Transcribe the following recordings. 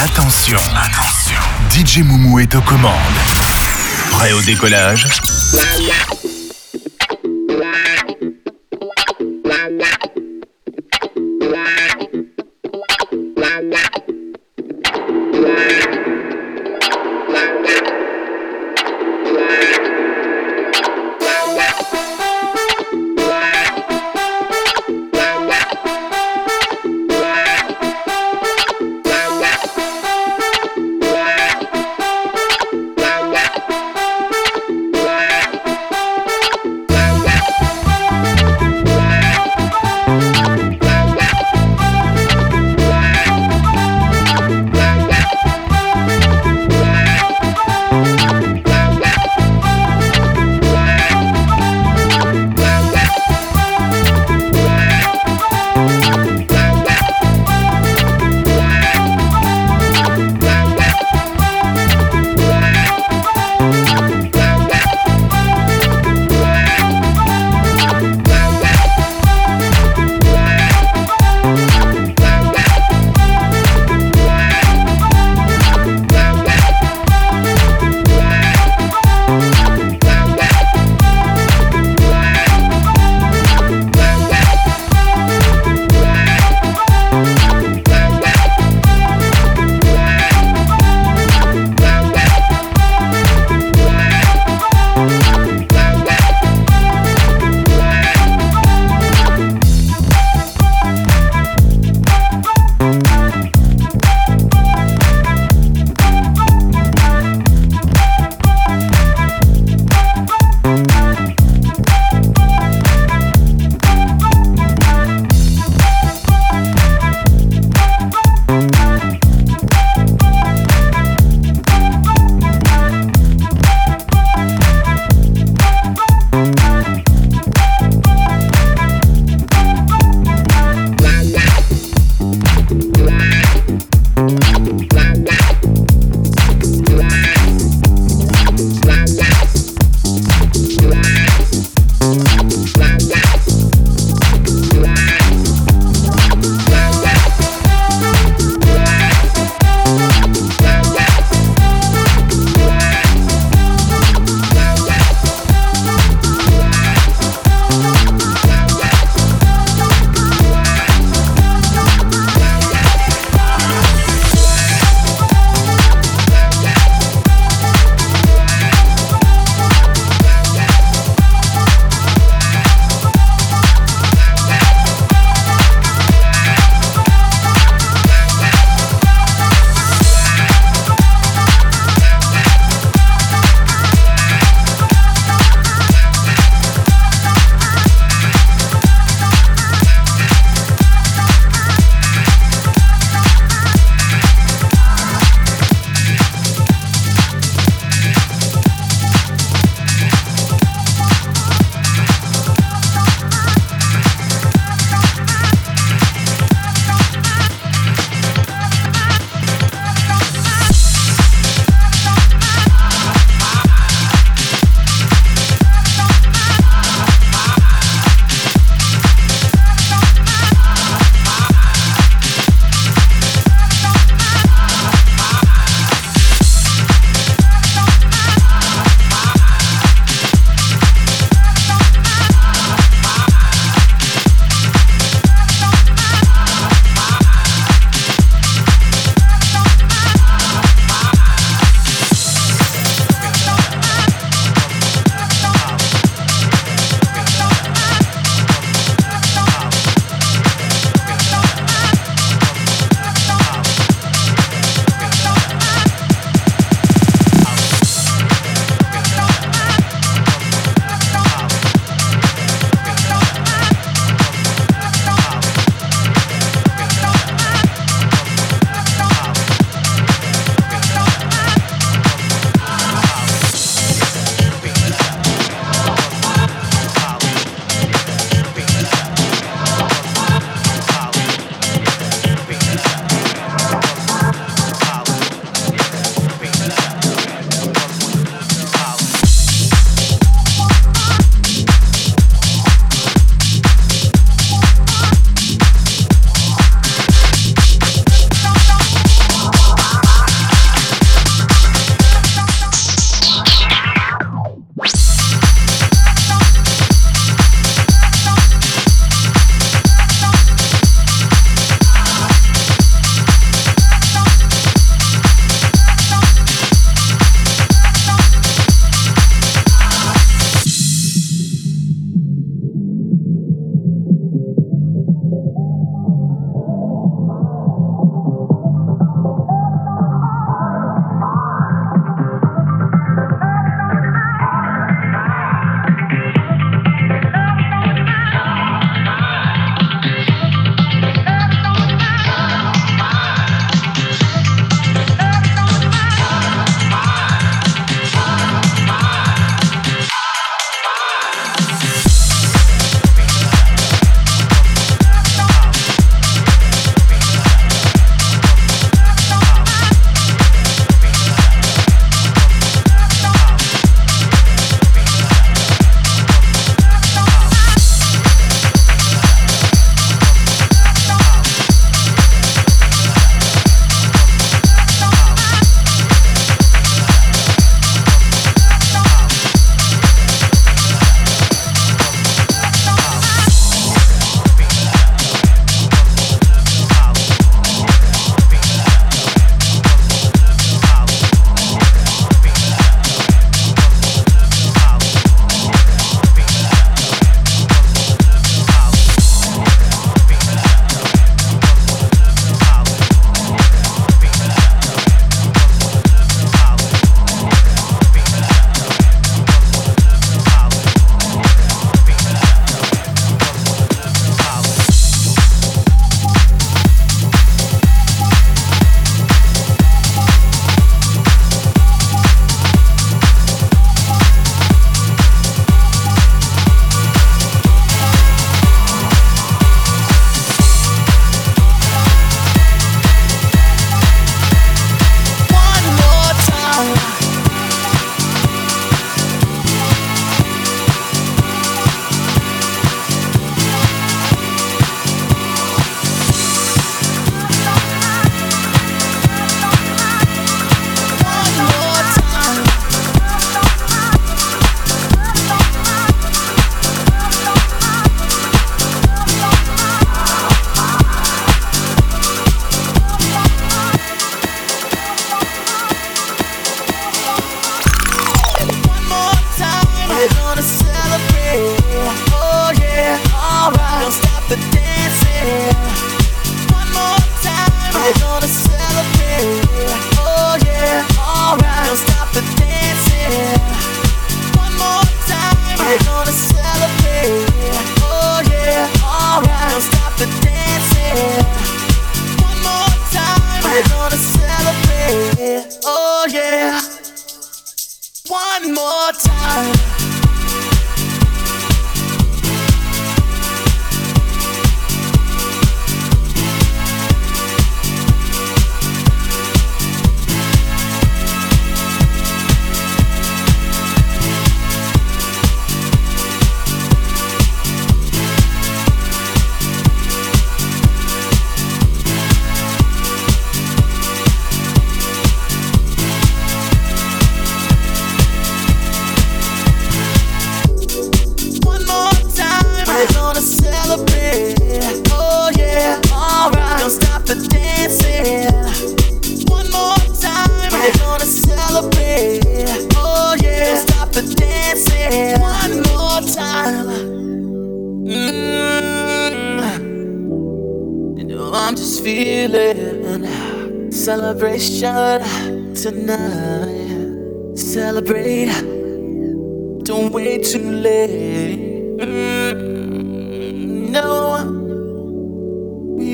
Attention, attention. DJ Moumou est aux commandes. Prêt au décollage?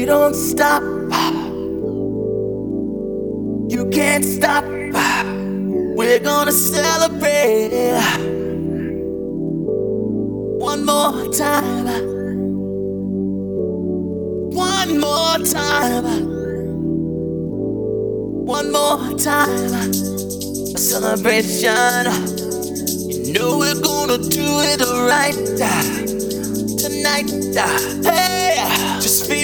Don't stop. You can't stop. We're gonna celebrate one more time. One more time one more time. A celebration. You know we're gonna do it right tonight. Hey, just feel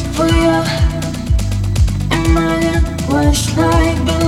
For you. And my was like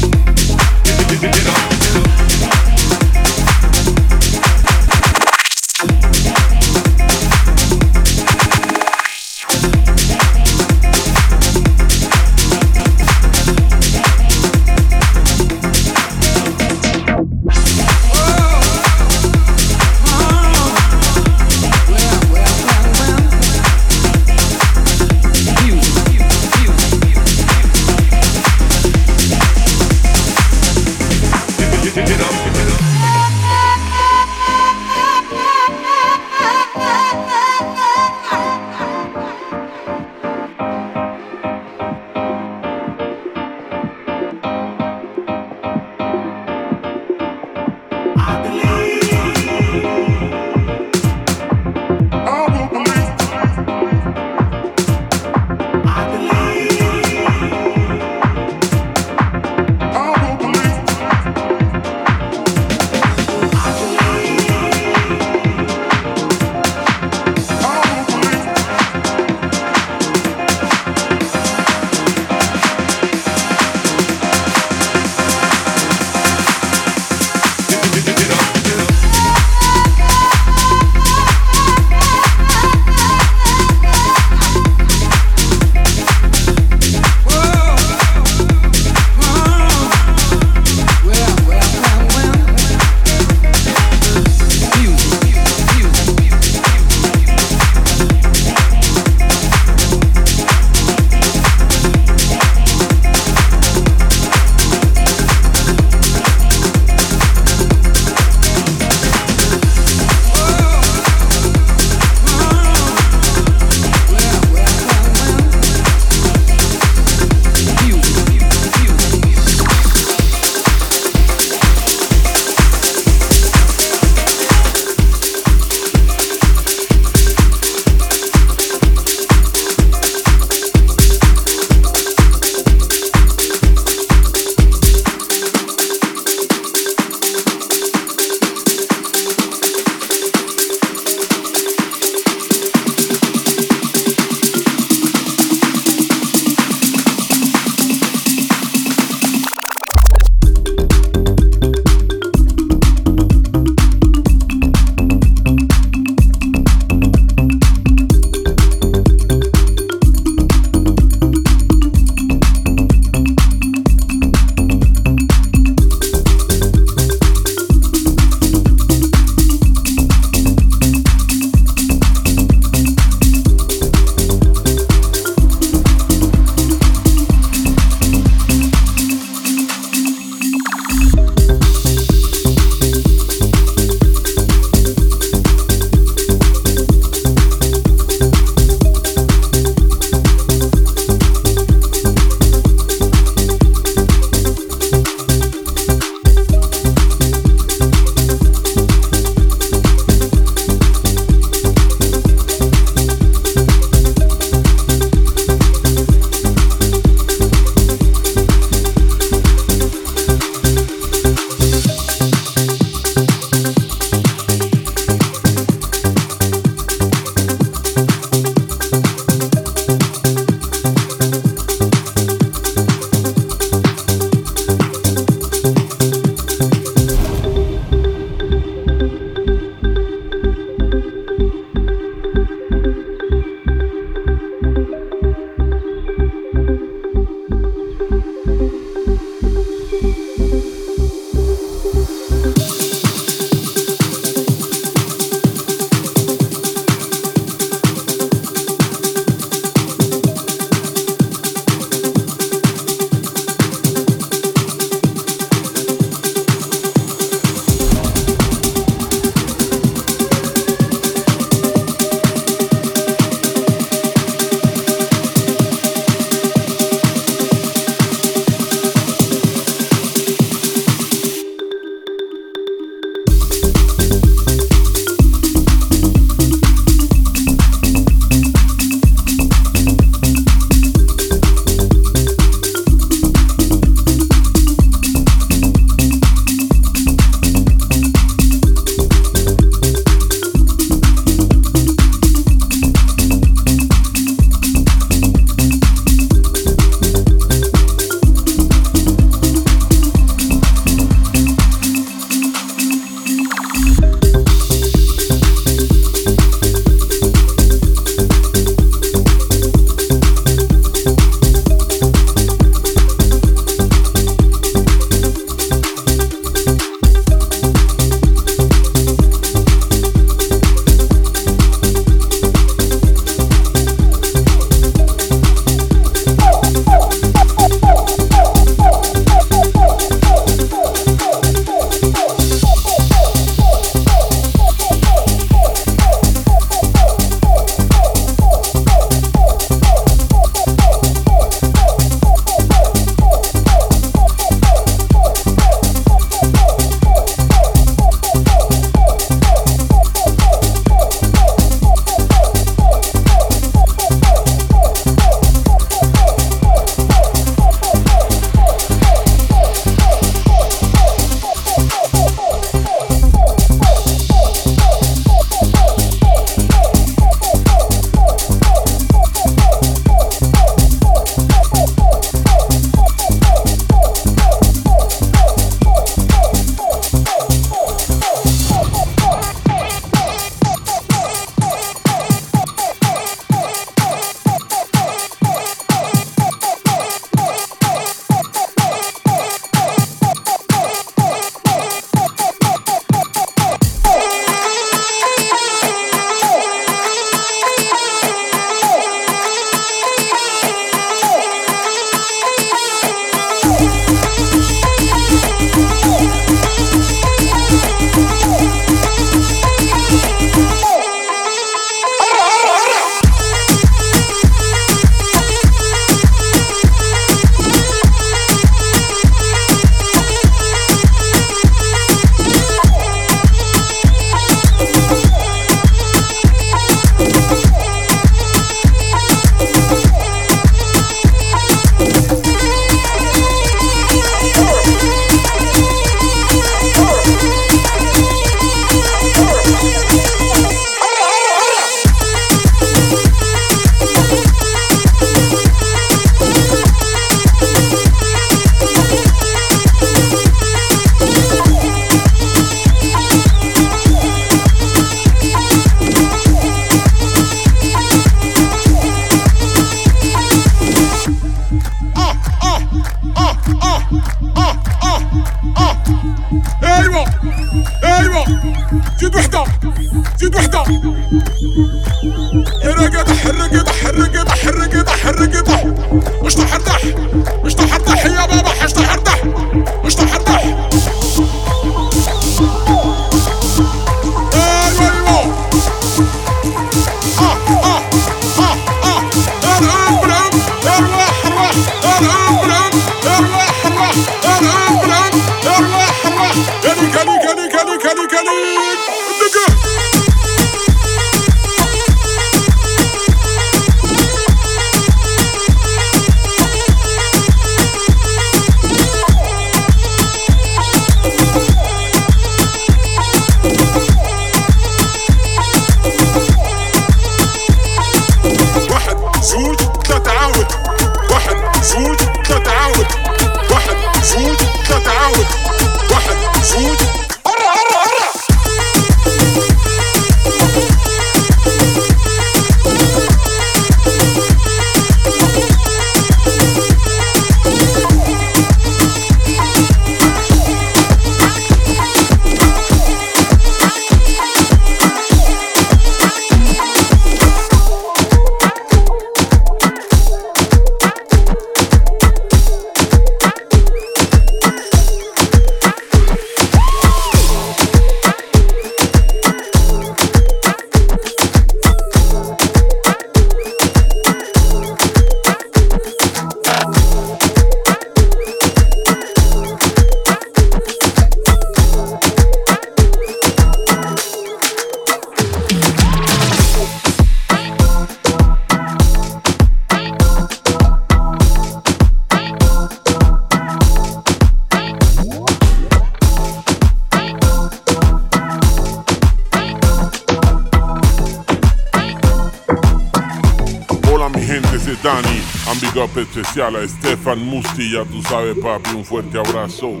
Especial a Stefan Musti, ya tú sabes papi, un fuerte abrazo.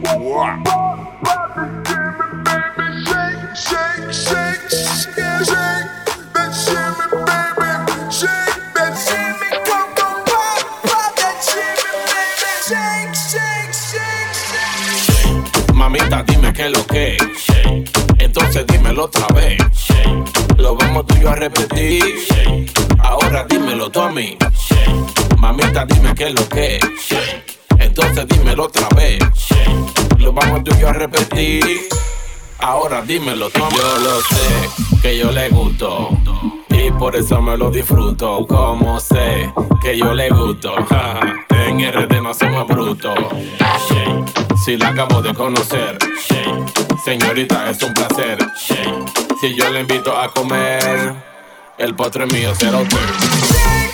Dime qué es lo que es. Entonces dímelo otra vez. Lo vamos tú a repetir. Ahora dímelo tú. Yo lo sé, que yo le gusto. Y por eso me lo disfruto. Como sé que yo le gusto. En RD no somos brutos. Shake. Si la acabo de conocer, shake. Señorita, es un placer. Si yo le invito a comer, el postre mío será usted.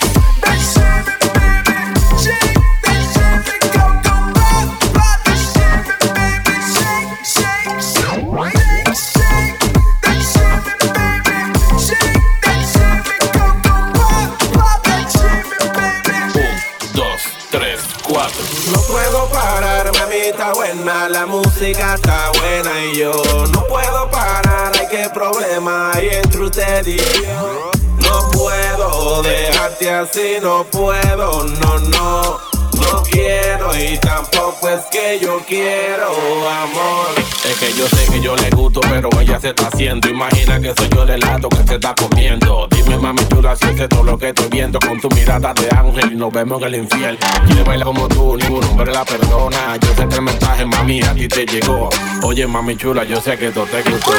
Está buena, la música está buena y yo no puedo parar, ay qué problema hay entre usted. No puedo dejarte así, no puedo, no, no, no quiero y tampoco es que yo quiero amor. Es que yo sé que yo le gusto, pero ella se está haciendo. Imagina que soy yo el helado que se está comiendo. Dime, mami chula, si es esto lo que estoy viendo. Con tu mirada de ángel y nos vemos en el infierno. Quiere bailar como tú, ningún hombre la perdona. Yo sé que el mensaje, mami, a ti te llegó. Oye, mami chula, yo sé que esto te gustó.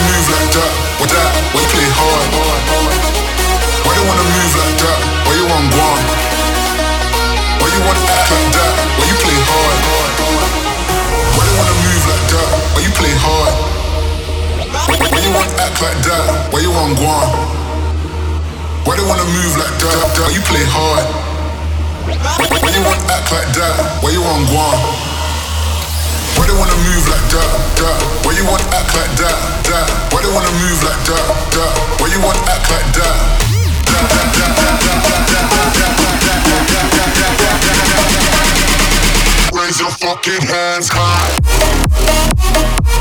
Wanna move like that? Why you play hard? Why they wanna move like that? Why you? Why you wanna act like that? Why you play hard? Why they wanna move like that? Why you play hard? Why, you wanna act like that? Why you? Why wanna move like that? You play hard? Why, you wanna act like that? Why you? Why they wanna move like that, that? Why you wanna act like that, that? Why they wanna move like that, that? Why you wanna act like that? Raise your fucking hands high.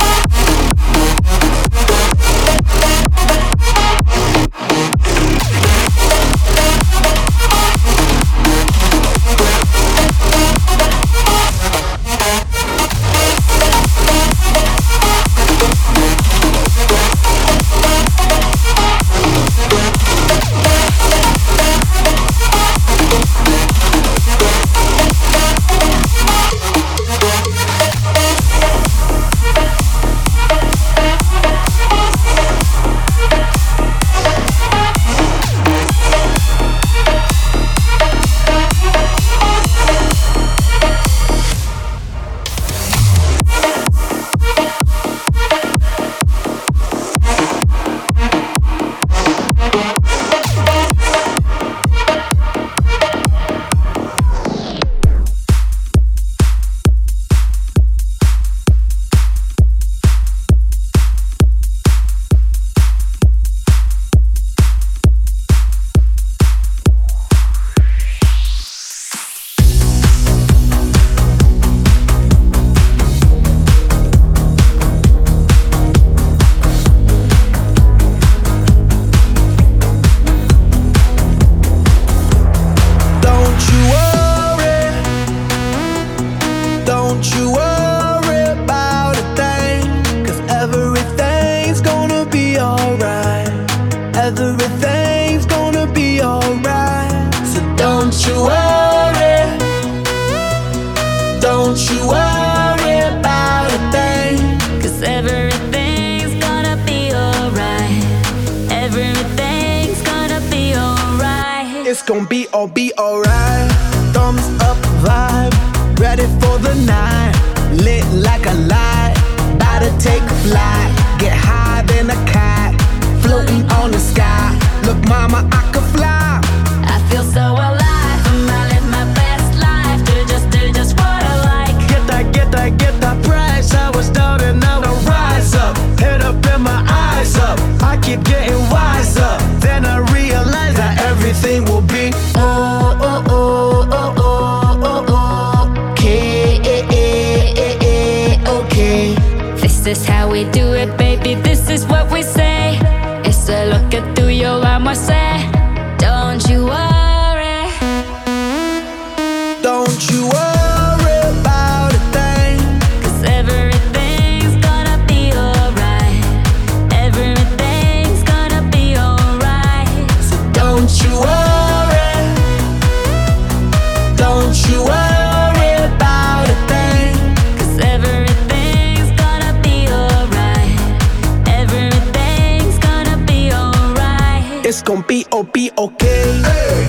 Alright. It's gonna be oh be okay.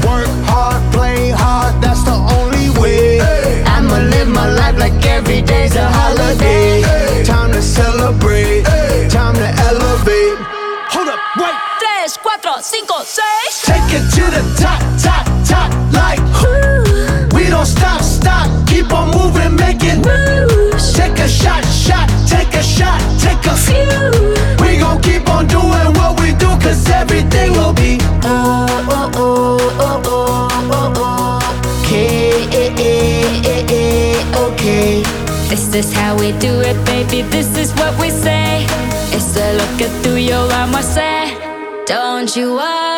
Work hard, play hard, that's the only way. I'ma live my life like every day's a holiday. Time to celebrate, time to elevate. Hold up, wait. Tres, cuatro, cinco, seis. Take it to the top, top, This is how we do it, baby. This is what we say. It's a look at through your arm, I say. Don't you worry.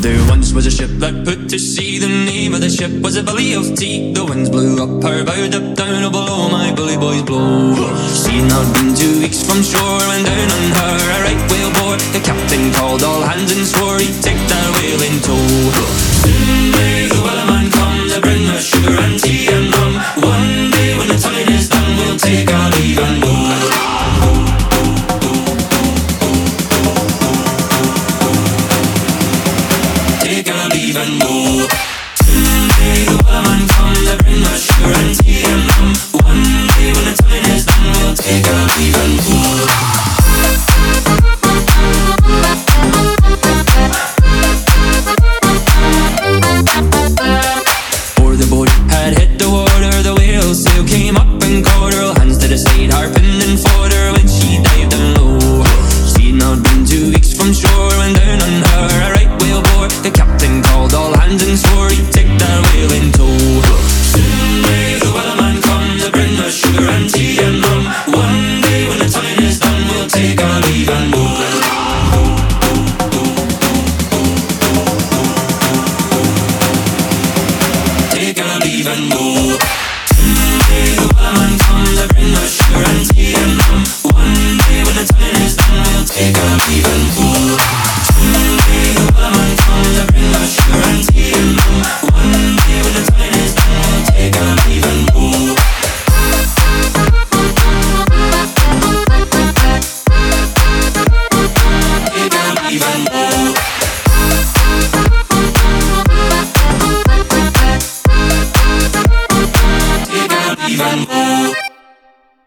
There once was a ship that put to sea. The name of the ship was a Billy of Tea. The winds blew up her bow, up down oh, below my bully boys blow. She'd not been two weeks from shore when down on her a right whale bore. The captain called all hands and swore he'd take that whale in tow.